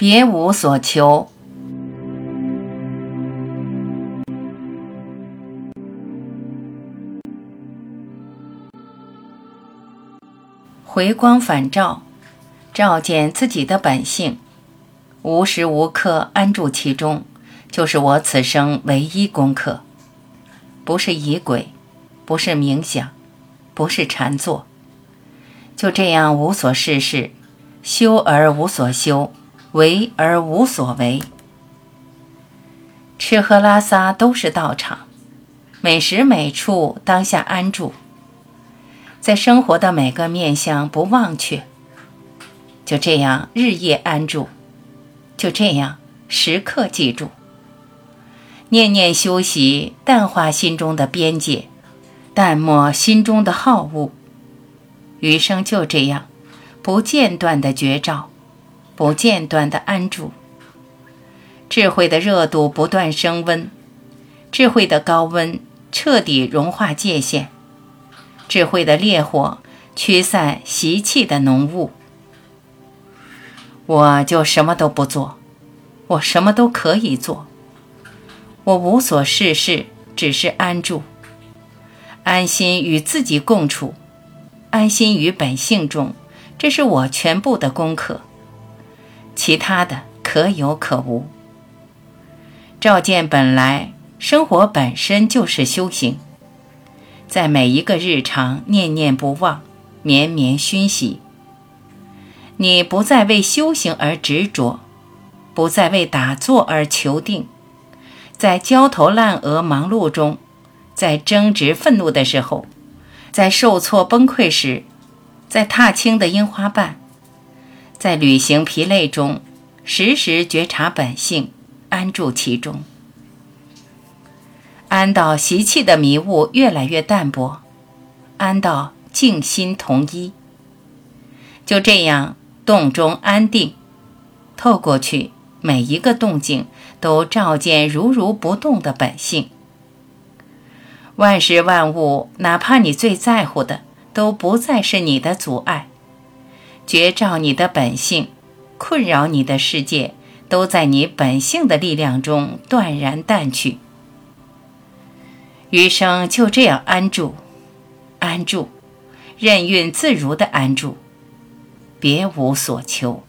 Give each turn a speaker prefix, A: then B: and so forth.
A: 别无所求。回光返照，照见自己的本性，无时无刻安住其中，就是我此生唯一功课。不是仪轨，不是冥想，不是禅坐，就这样无所事事，修而无所修，为而无所为。吃喝拉撒都是道场，每时每处当下安住。在生活的每个面向不忘却，就这样日夜安住，就这样时刻记住，念念修习，淡化心中的边界，淡漠心中的好恶，余生就这样不间断的觉照，不间断的安住。智慧的热度不断升温，智慧的高温彻底融化界限。智慧的烈火驱散习气的浓雾，我就什么都不做，我什么都可以做，我无所事事，只是安住，安心与自己共处，安心于本性中，这是我全部的功课，其他的可有可无。照见本来，生活本身就是修行。在每一个日常，念念不忘，绵绵熏习。你不再为修行而执着，不再为打坐而求定，在焦头烂额忙碌中，在争执愤怒的时候，在受挫崩溃时，在踏青的樱花瓣，在旅行疲累中，时时觉察本性，安住其中。安到习气的迷雾越来越淡薄，安到静心同一。就这样动中安定，透过去每一个动静都照见如如不动的本性。万事万物，哪怕你最在乎的，都不再是你的阻碍。觉照你的本性，困扰你的世界，都在你本性的力量中断然淡去。余生就这样安住，安住，任运自如的安住，别无所求。